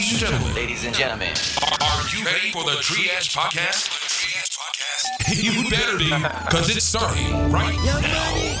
Ladies and gentlemen, Ladies and gentlemen, are you ready for the Triiad Podcast? You better be, because it's starting right now.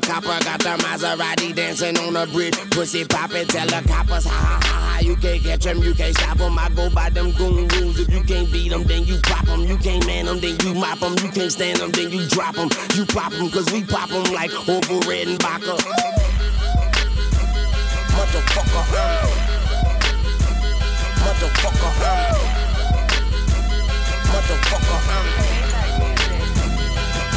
copper. Got the Maserati dancing on the bridge. Pussy poppin', tell the coppers, ha ha ha ha. You can't catch them, you can't stop them. I go by them goon rules. If you can't beat them, then you pop them. You can't man them, then you mop them. You can't stand them, then you drop them. You pop them, cause we pop them like Orville Redenbacher. Motherfucker, um. Motherfucker. Motherfucker, um. Motherfucker.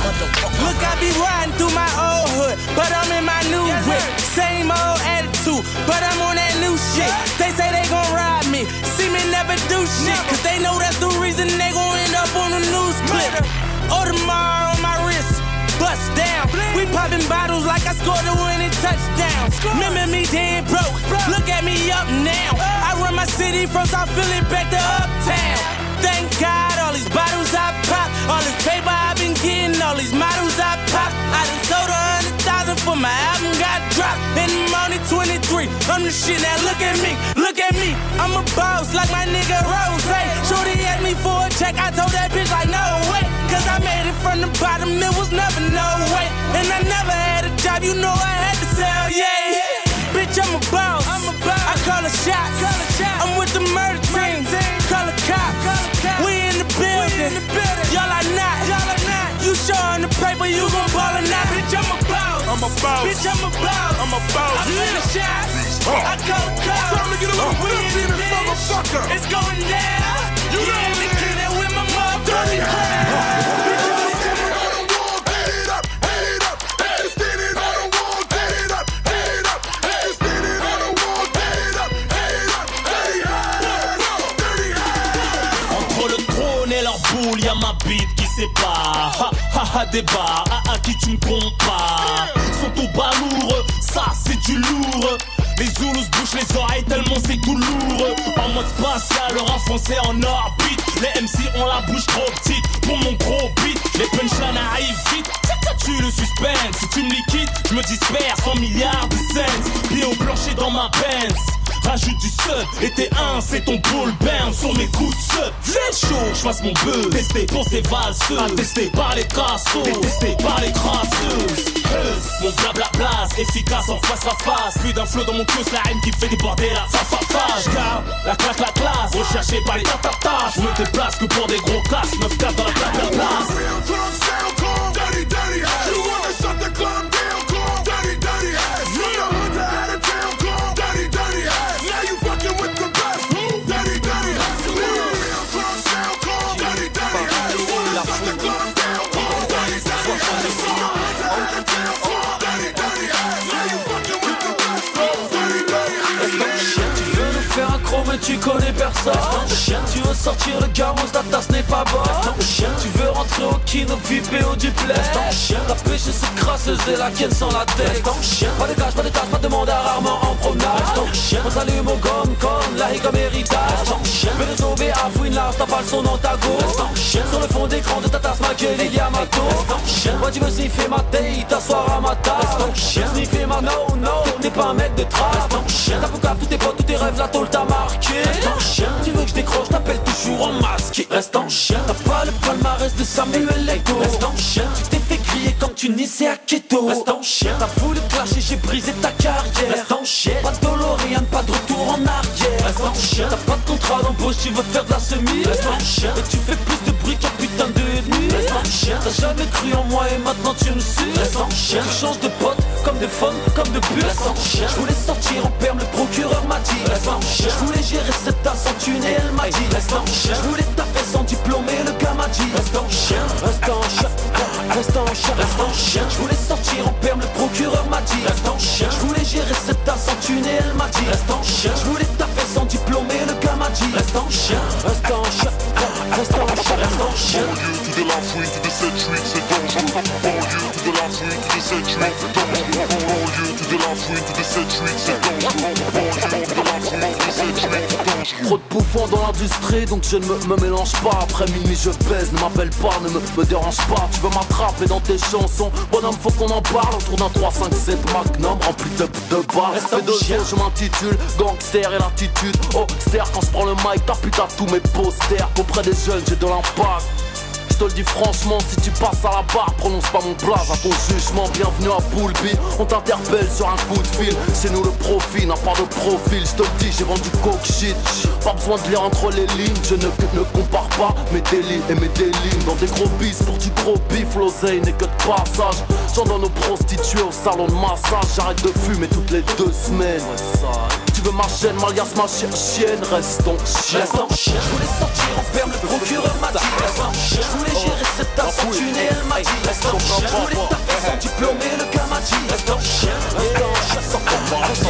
Look, I be riding through my old hood, but I'm in my new whip. Same old attitude, but I'm on that new shit. They say they gon' ride me, see me never do shit, cause they know that's the reason they gon' end up on the news clip. Audemars on my wrist, bust down. We popping bottles like I scored a winning touchdown. Remember me dead broke, look at me up now. I run my city from South Philly back to Uptown. Thank God, all these bottles I pop, all this paper I've been getting, all these models I pop. I done sold a hundred thousand for my album got dropped. And I'm only 23. I'm the shit now. Look at me, look at me. I'm a boss like my nigga Ross. Shorty asked me for a check. I told that bitch like no way. Cause I made it from the bottom. It was never no way. And I never had a job. You know I had to sell. Yeah. Bitch, I'm a boss. I'm a boss. I call a shot. Call a shot. I'm with the murder team. Call a cop. We in the building. Y'all are not. Y'all are not. You showing the paper, you gon' ball or not. Bitch, I'm a boss. I'm a boss. Bitch, I'm a boss. I'm a boss. I call the shots. Oh. I call the cops. Time to get a little We in this motherfucker. It's going down. You yeah, know the it. kid that with my motherfucking oh. Sépare. Ha ha ha débat, à, qui tu me compares Sont au bas lourd, ça c'est du lourd. Les Zoulous bouchent les oreilles tellement c'est tout lourd. En mode spatial, leur enfoncé en orbite. Les MC ont la bouche trop petite pour mon gros beat. Les punchlines arrivent vite. Tu le suspense, si tu me liquides, je me disperse en milliards de cents. Pieds au plancher dans ma Benz. Rajoute du sub, et t'es un, c'est ton bull burn sur mes coups de sub. C'est chaud, je fasse mon buzz. Testé pour ces valseuses, attesté par les cassos, détesté par les crasseuses. Mon blabla place, efficace en face à face. Plus d'un flot dans mon cul, la haine qui fait déborder la fa fa fa. La claque, la classe, recherché par les tatatas. Je me déplace que pour des gros casses, 9 4 dans la plaque, la place. Personne Tu veux sortir le gamos, ta tasse n'est pas bonne Tu veux rentrer au kino, VIP au duplex La pêche c'est crasseuse et la ken sans la tête Pas de cash, pas de tâche, pas de mandat, rarement en promenade On s'allume au gomme comme la comme héritage Mais le sauver à Fouinlas, t'as pas le son dans ta gauche Sur le fond d'écran de ta tasse, ma gueule, il y a ma tour Moi tu veux sniffer ma taille, t'asseoir à ma table Sniffer ma no, no, t'es pas un mec de trappe T'as pour tous tes potes, tous tes rêves, la tôle t'a marqué Tu veux que je décroche, t'appelles toujours en masque Reste en chien, t'as pas le palmarès de Samuel Eto'o Reste en chien, tu t'es fait crier comme tu naissais à Keto Reste en chien, t'as voulu clasher, j'ai brisé ta carrière Reste en chien, pas de DeLorean, pas de retour en arrière Reste en chien, t'as pas de contrat d'embauche, tu veux faire de la semi Reste en chien, et tu fais plus de bruit qu'un putain de ennemi Reste en chien, t'as jamais cru en moi et maintenant tu me suis Reste en chien, tu changes de pote comme de femme, comme de pute Reste en chien, je voulais sortir en perme, le procureur m'a dit Reste en chien, je voulais gérer cette tasse en thune et elle m'a dit Reste en chien, je voulais taper sans diplôme et le gars m'a dit Reste en chien, reste en chien, reste en chien, reste en chien. Je voulais sortir en perme, le procureur m'a dit, reste en chien. Je voulais gérer cette tasse en tunnel, elle m'a dit, reste en chien. Je voulais taffer sans diplôme et le dit, reste en chien, reste en chien, reste en chien, reste en chien. Banlieue de la fouille, to de cette street, c'est dangereux. Banlieue de la fouille, to de cette street, c'est dangereux. Banlieue de la fouille, to de cette street, c'est dangereux. Banlieue de la to de cette street, c'est dangereux. Trop de bouffons dans l'industrie, donc je ne me, me mélange pas. Après minuit, je baise, ne m'appelle pas, ne me, me dérange pas. Tu veux m'attraper dans tes chansons, bonhomme, faut qu'on en parle. Autour d'un 3, 5, 7 Magnum rempli de, de balles. Respect de chien, je m'intitule Gangster et l'attitude. Oh, ster, quand je prends le mic, t'as putain tous mes posters. Auprès des jeunes, j'ai de l'impact. Je te le dis franchement, si tu passes à la barre, prononce pas mon blaze à ton jugement. Bienvenue à Poulby, on t'interpelle sur un coup de fil. C'est nous le profil, n'a pas de profil. Je te le dis, j'ai vendu coke shit. Pas besoin de lire entre les lignes, je ne, ne compare pas mes délits et mes délits. Dans des gros bis pour du gros bif, l'oseille n'est que de passage. J'en donne aux prostituées au salon de massage. J'arrête de fumer toutes les deux semaines. Tu veux ma chaîne, Malias ma chi- chienne, reste ton chien. Reste en chien, je voulais sortir en ferme, le procureur m'a dit Reste en chien, je voulais gérer cette tasse en tunnel, elle m'a dit Reste en chien, je voulais taper sans diplôme et le gars m'a dit Reste en chien, reste en chien, reste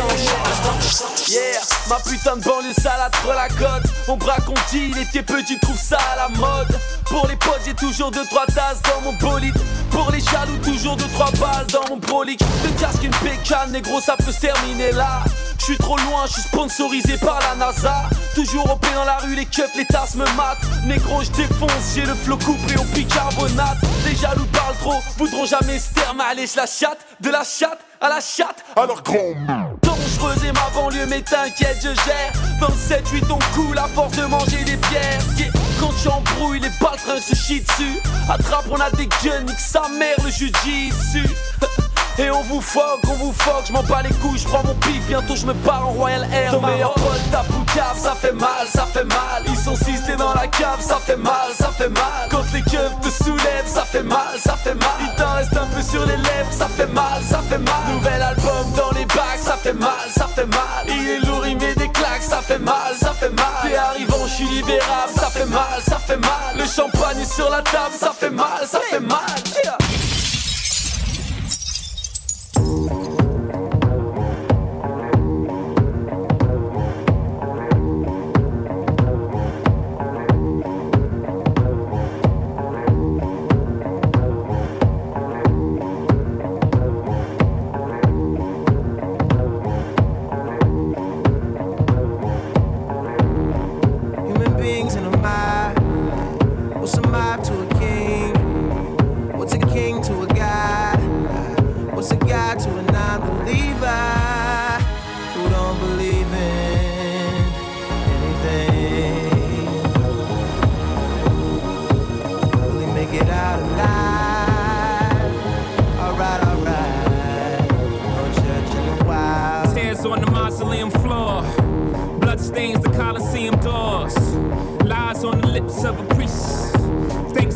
Yeah, ma putain de banlieue salade pour la côte. On braque, on il était petit, trouve ça à la mode. Pour les potes, j'ai toujours deux trois tasses dans mon bolide. Pour les jaloux, toujours deux trois balles dans mon brolique. Deux casque, une pécane, négro, ça peut se terminer là. Je suis trop loin, je suis sponsorisé par la NASA. Toujours pied dans la rue, les keufs, les tasses me matent. Négro, je défonce, j'ai le flot coupé au bicarbonate. Les jaloux parlent trop, voudront jamais se mais allez, je la chatte, de la chatte à la chatte. Alors grand Et ma banlieue, mais t'inquiète, je gère. 27-8, on coule à force de manger des pierres. Quand tu embrouilles, les baltrins se chient dessus. Attrape, on a des guns, nique sa mère, le jujitsu. Et on vous foque, on vous foque, je m'en bats les couilles, je prends mon pif, bientôt je me pars en Royal Air. Ton meilleur pote, ta poucave, ça fait mal, ça fait mal. Ils sont six, t'es dans la cave, ça fait mal, ça fait mal. Quand les keufs te soulèvent, ça fait mal, ça fait mal. Il t'en reste un peu sur les lèvres, ça fait mal, ça fait mal. Nouvel album dans les bacs, ça fait mal, ça fait mal. Il est lourd, il met des claques, ça fait mal, ça fait mal. T'es arrivant, je suis libérable, ça fait mal, ça fait mal. Le champagne est sur la table, ça fait mal, ça fait mal. Yeah. Human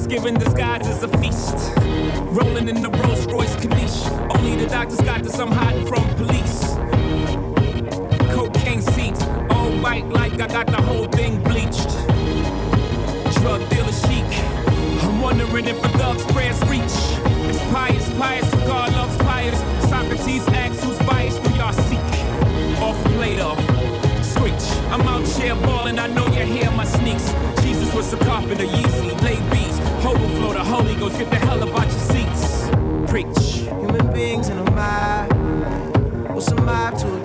Thanksgiving disguised as a feast. Rolling in the Rolls Royce Corniche. Only the doctors got this, I'm hiding from police. Cocaine seats, all white like I got the whole thing bleached. Drug dealer chic. I'm wondering if a thug's prayers reach. It's pious, pious, God loves pious. Socrates asks who's biased, who y'all seek. Off Plato, screech. I'm out here balling, I know you hear my sneaks. Jesus was a carpenter, Yeezy, lay beats. Hobo flow, the Holy Ghost, get the hell about your seats. Preach. Human beings in a mob. What's a mob to a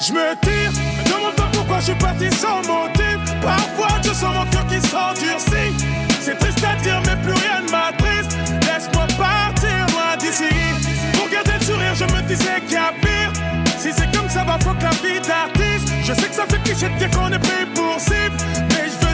Je me tire, me demande pas pourquoi je suis parti sans motif. Parfois je sens mon cœur qui s'endurcit. C'est triste à dire, mais plus rien ne m'attriste. Laisse-moi partir loin d'ici. Pour garder le sourire, je me disais qu'il y a pire. Si c'est comme ça, va fuck la vie. Je sais que ça fait cliché de dire qu'on est pris pour cible. Mais je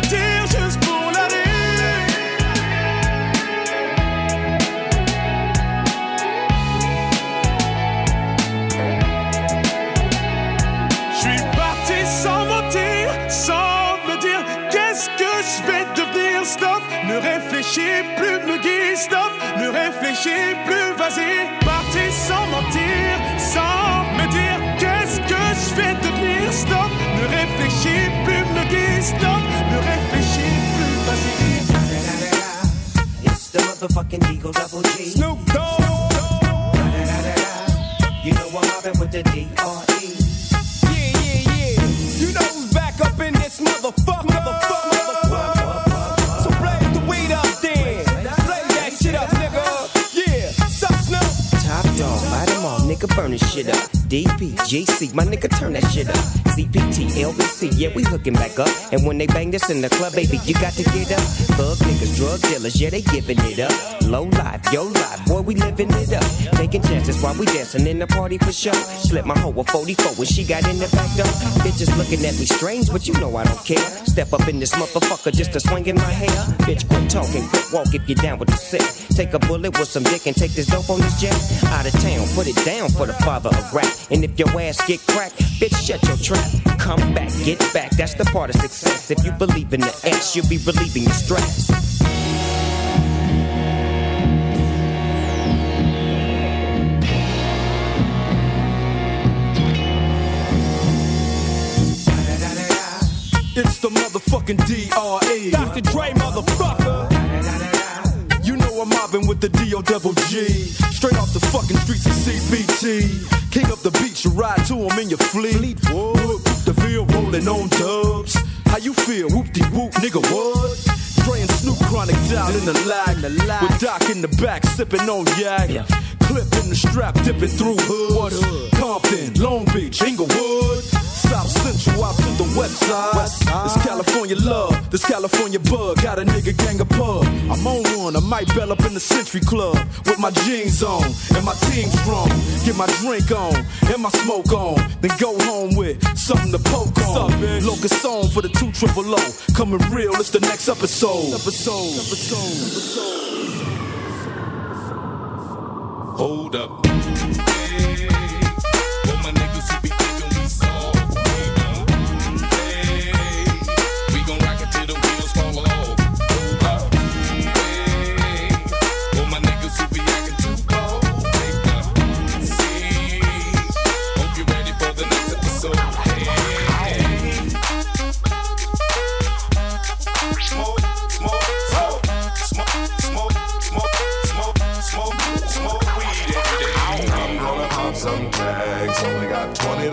réfléchis plus, me guide. Stop, ne réfléchis plus, vas-y. Parti sans mentir, sans me dire qu'est-ce que je vais devenir. Stop, ne réfléchis plus, me guide. Stop, ne réfléchis plus, vas-y. It's the motherfucking Eagle Double G. Snoop Dogg. You know I'm mobbing with the D.R.E. nigga, burn shit up. DP, GC, my nigga, turn that shit up. CPT, LBC, yeah, we hooking back up. And when they bang this in the club, baby, you got to get up. Thug niggas, drug dealers, yeah, they giving it up. Low life, yo life, boy, we living it up. Taking chances while we dancing in the party for sure. Slip my hoe a 44 when she got in the back door. Bitches looking at me strange, but you know I don't care. Step up in this motherfucker just to swing in my hair. Bitch, quit talking, quit walk if you're down with the sick. Take a bullet with some dick and take this dope on this jet. Out of town, put it down for the father of rap. And if your ass get cracked, bitch, shut your trap. Come back, get back, that's the part of success. If you believe in the X, you'll be relieving your stress. It's the motherfucking DRE. Dr. Dre, motherfucker. I'm mobbing with the DO double G. Straight off the fucking streets of CPT. King up the beach, you ride to him in your fleet. Whoop, the field rolling on dubs. How you feel? Whoop de whoop, nigga, what? And Snoop Chronic down in the lag. With Doc in the back, sipping on yak. Clip in the strap, dipping through. What hood? Compton, Long Beach, Inglewood. South Central out to the west side. This California love, this California bug. Got a nigga gang of pub. I'm on one, I might bell up in the Century Club with my jeans on and my team strong. Get my drink on and my smoke on. Then go home with something to poke on. Locust song for the two triple O. Coming real, it's the next episode. Episode. Episode. Hold up. Hey,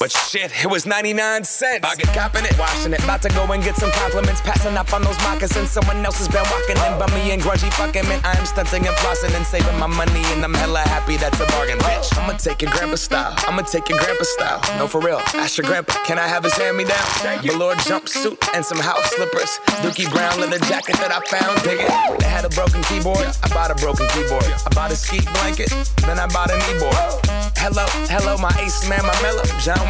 But shit, it was 99 cents. I get copping it, washing it. About to go and get some compliments. Passing up on those moccasins. Someone else has been walking in me and grungy fucking man. I'm stunting and flossing and saving my money. And I'm hella happy that's a bargain, bitch. I'ma take your grandpa style. I'ma take your grandpa style. No, for real. Ask your grandpa, can I have his hand me down? Velour jumpsuit and some house slippers. Dookie Brown leather jacket that I found. Dig it. They had a broken keyboard. I bought a broken keyboard. I bought a ski blanket. Then I bought a kneeboard. Hello, hello, my ace man, my mellow. John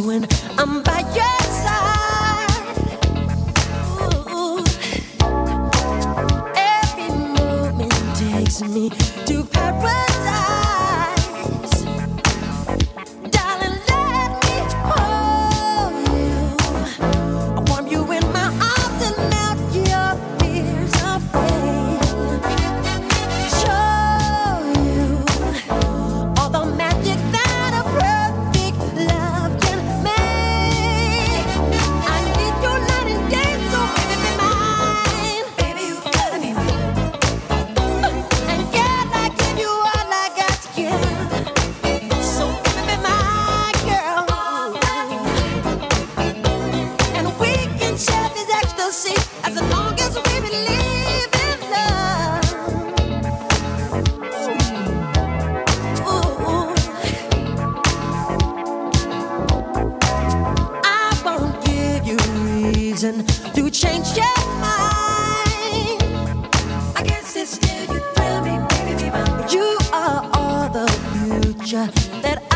When I'm by your future that I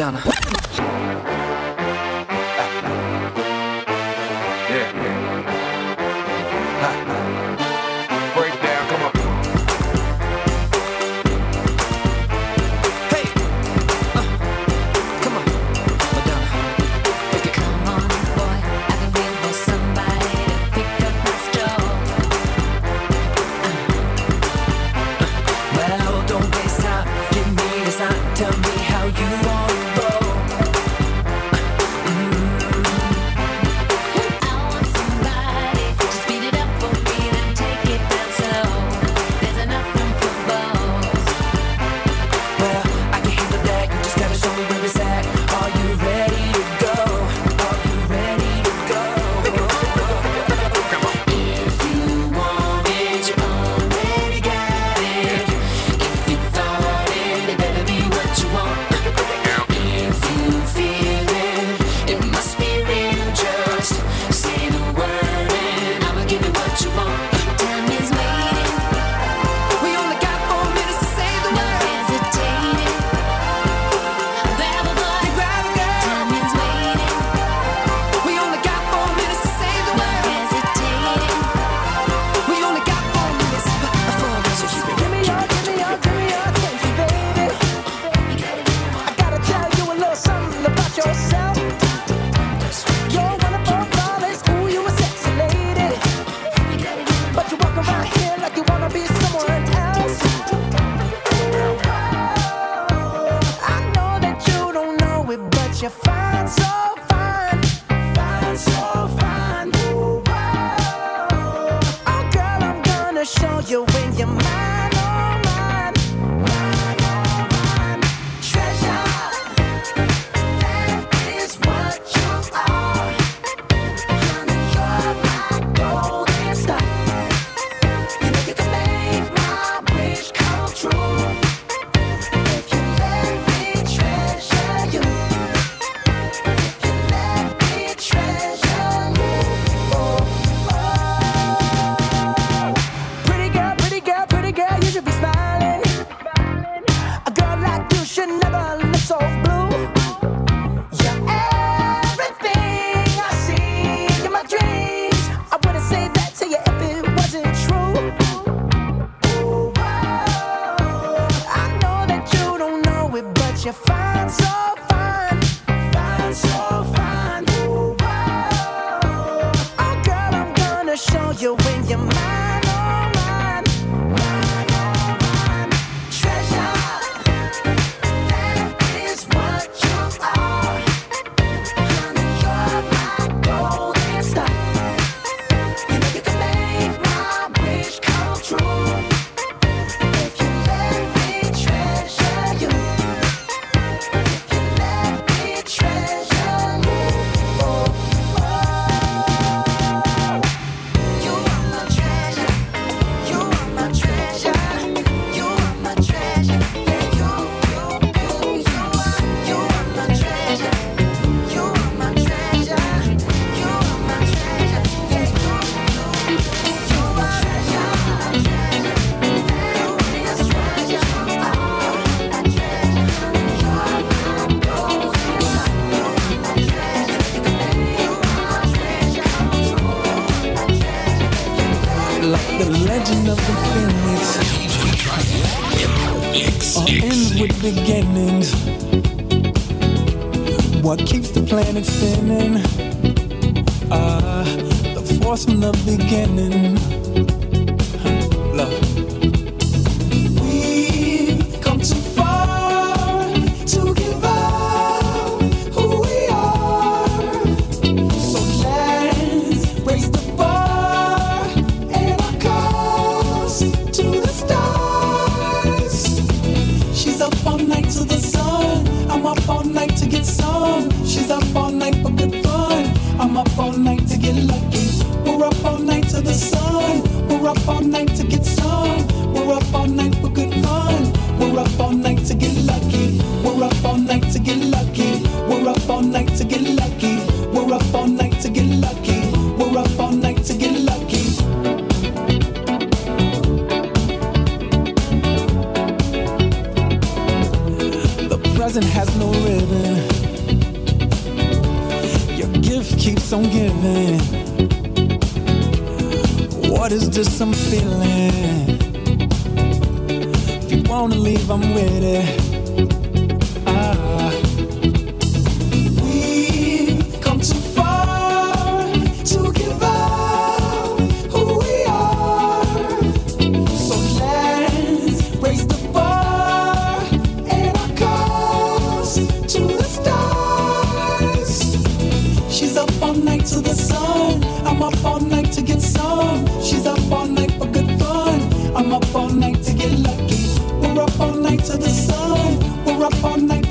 tick find so fine, find so fine. I'm feeling. If you wanna leave, I'm with it. up all night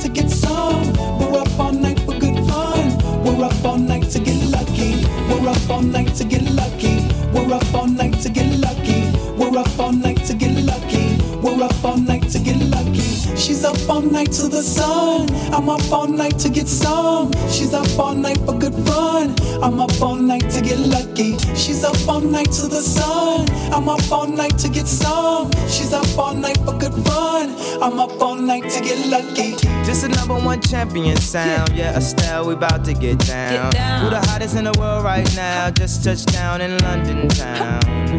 all night to the sun. I'm up all night to get some. She's up all night for good fun. I'm up all night to get lucky. She's up all night to the sun. I'm up all night to get some. She's up all night for good fun. I'm up all night to get lucky. This is number one champion sound. Yeah, yeah Estelle, we about to get down. get down. Who the hottest in the world right now? Just touched down in London town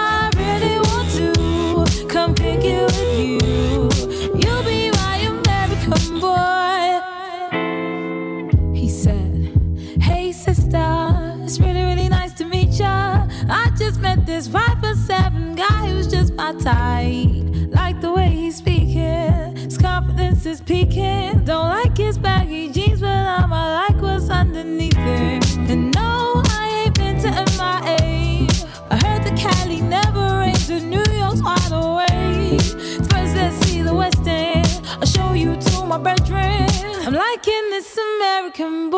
my type. Like the way he's speaking, his confidence is peaking. Don't like his baggy jeans, but I'ma like what's underneath it. And no, I ain't been to MIA. I heard the Cali never rains, and New York's wide awake. First, let's see the West End. I'll show you to my bedroom. I'm liking this American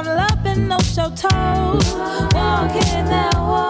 I'm loving no show toes. Walking that walk,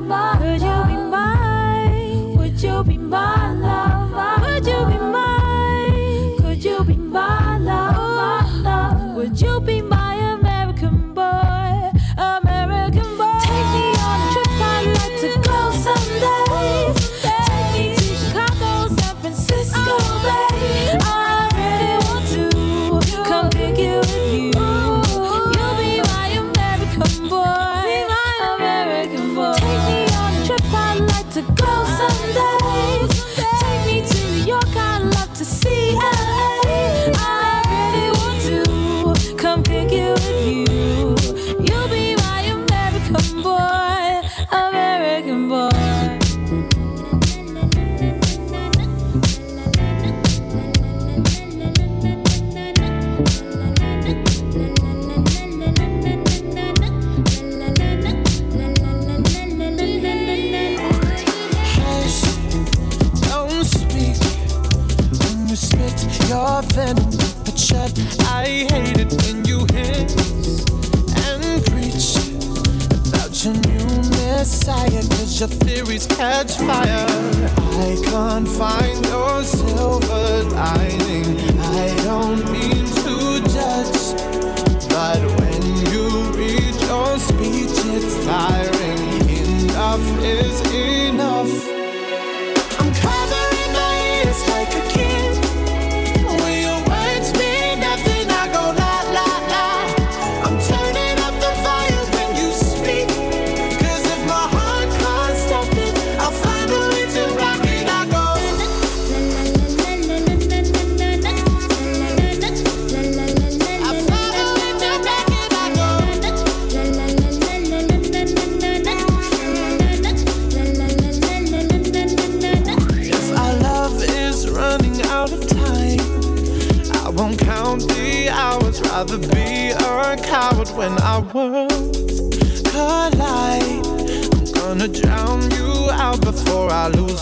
Your theories catch fire. I can't find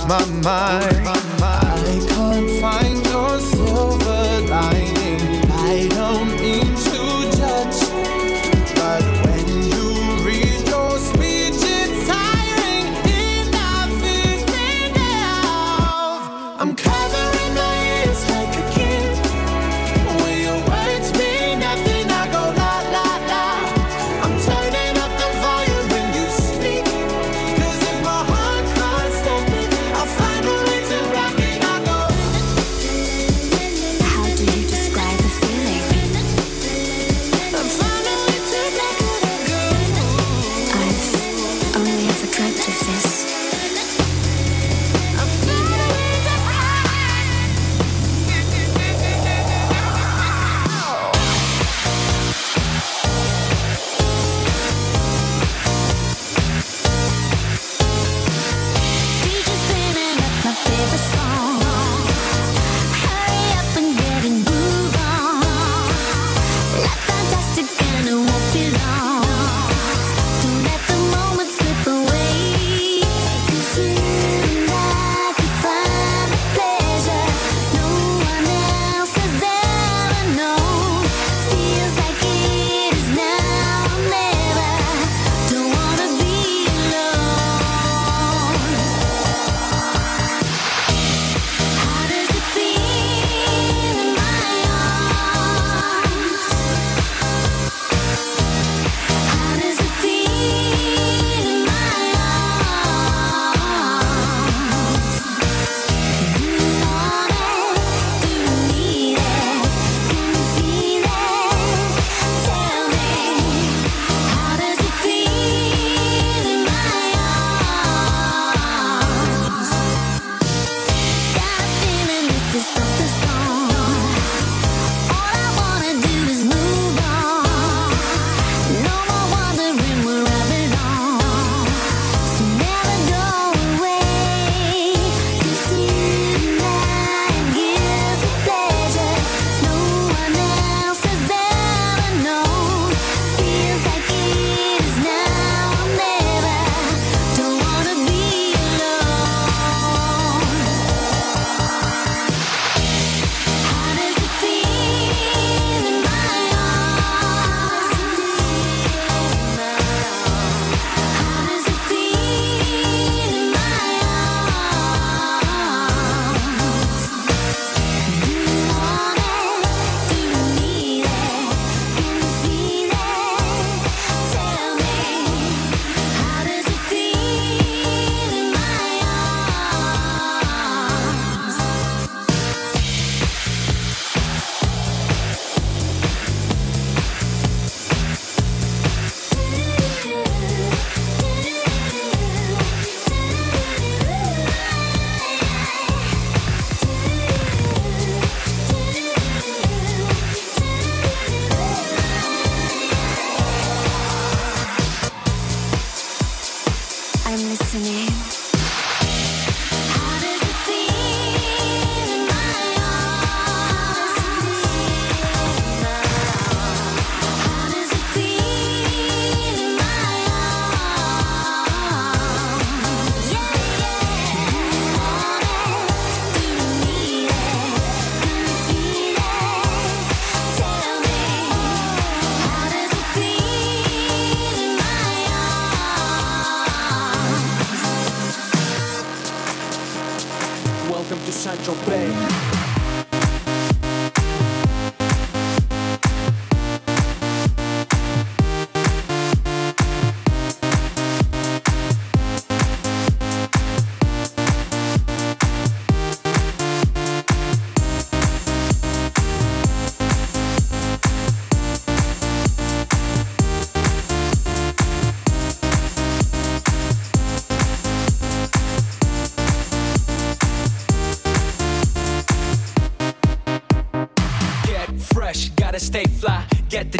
my mind.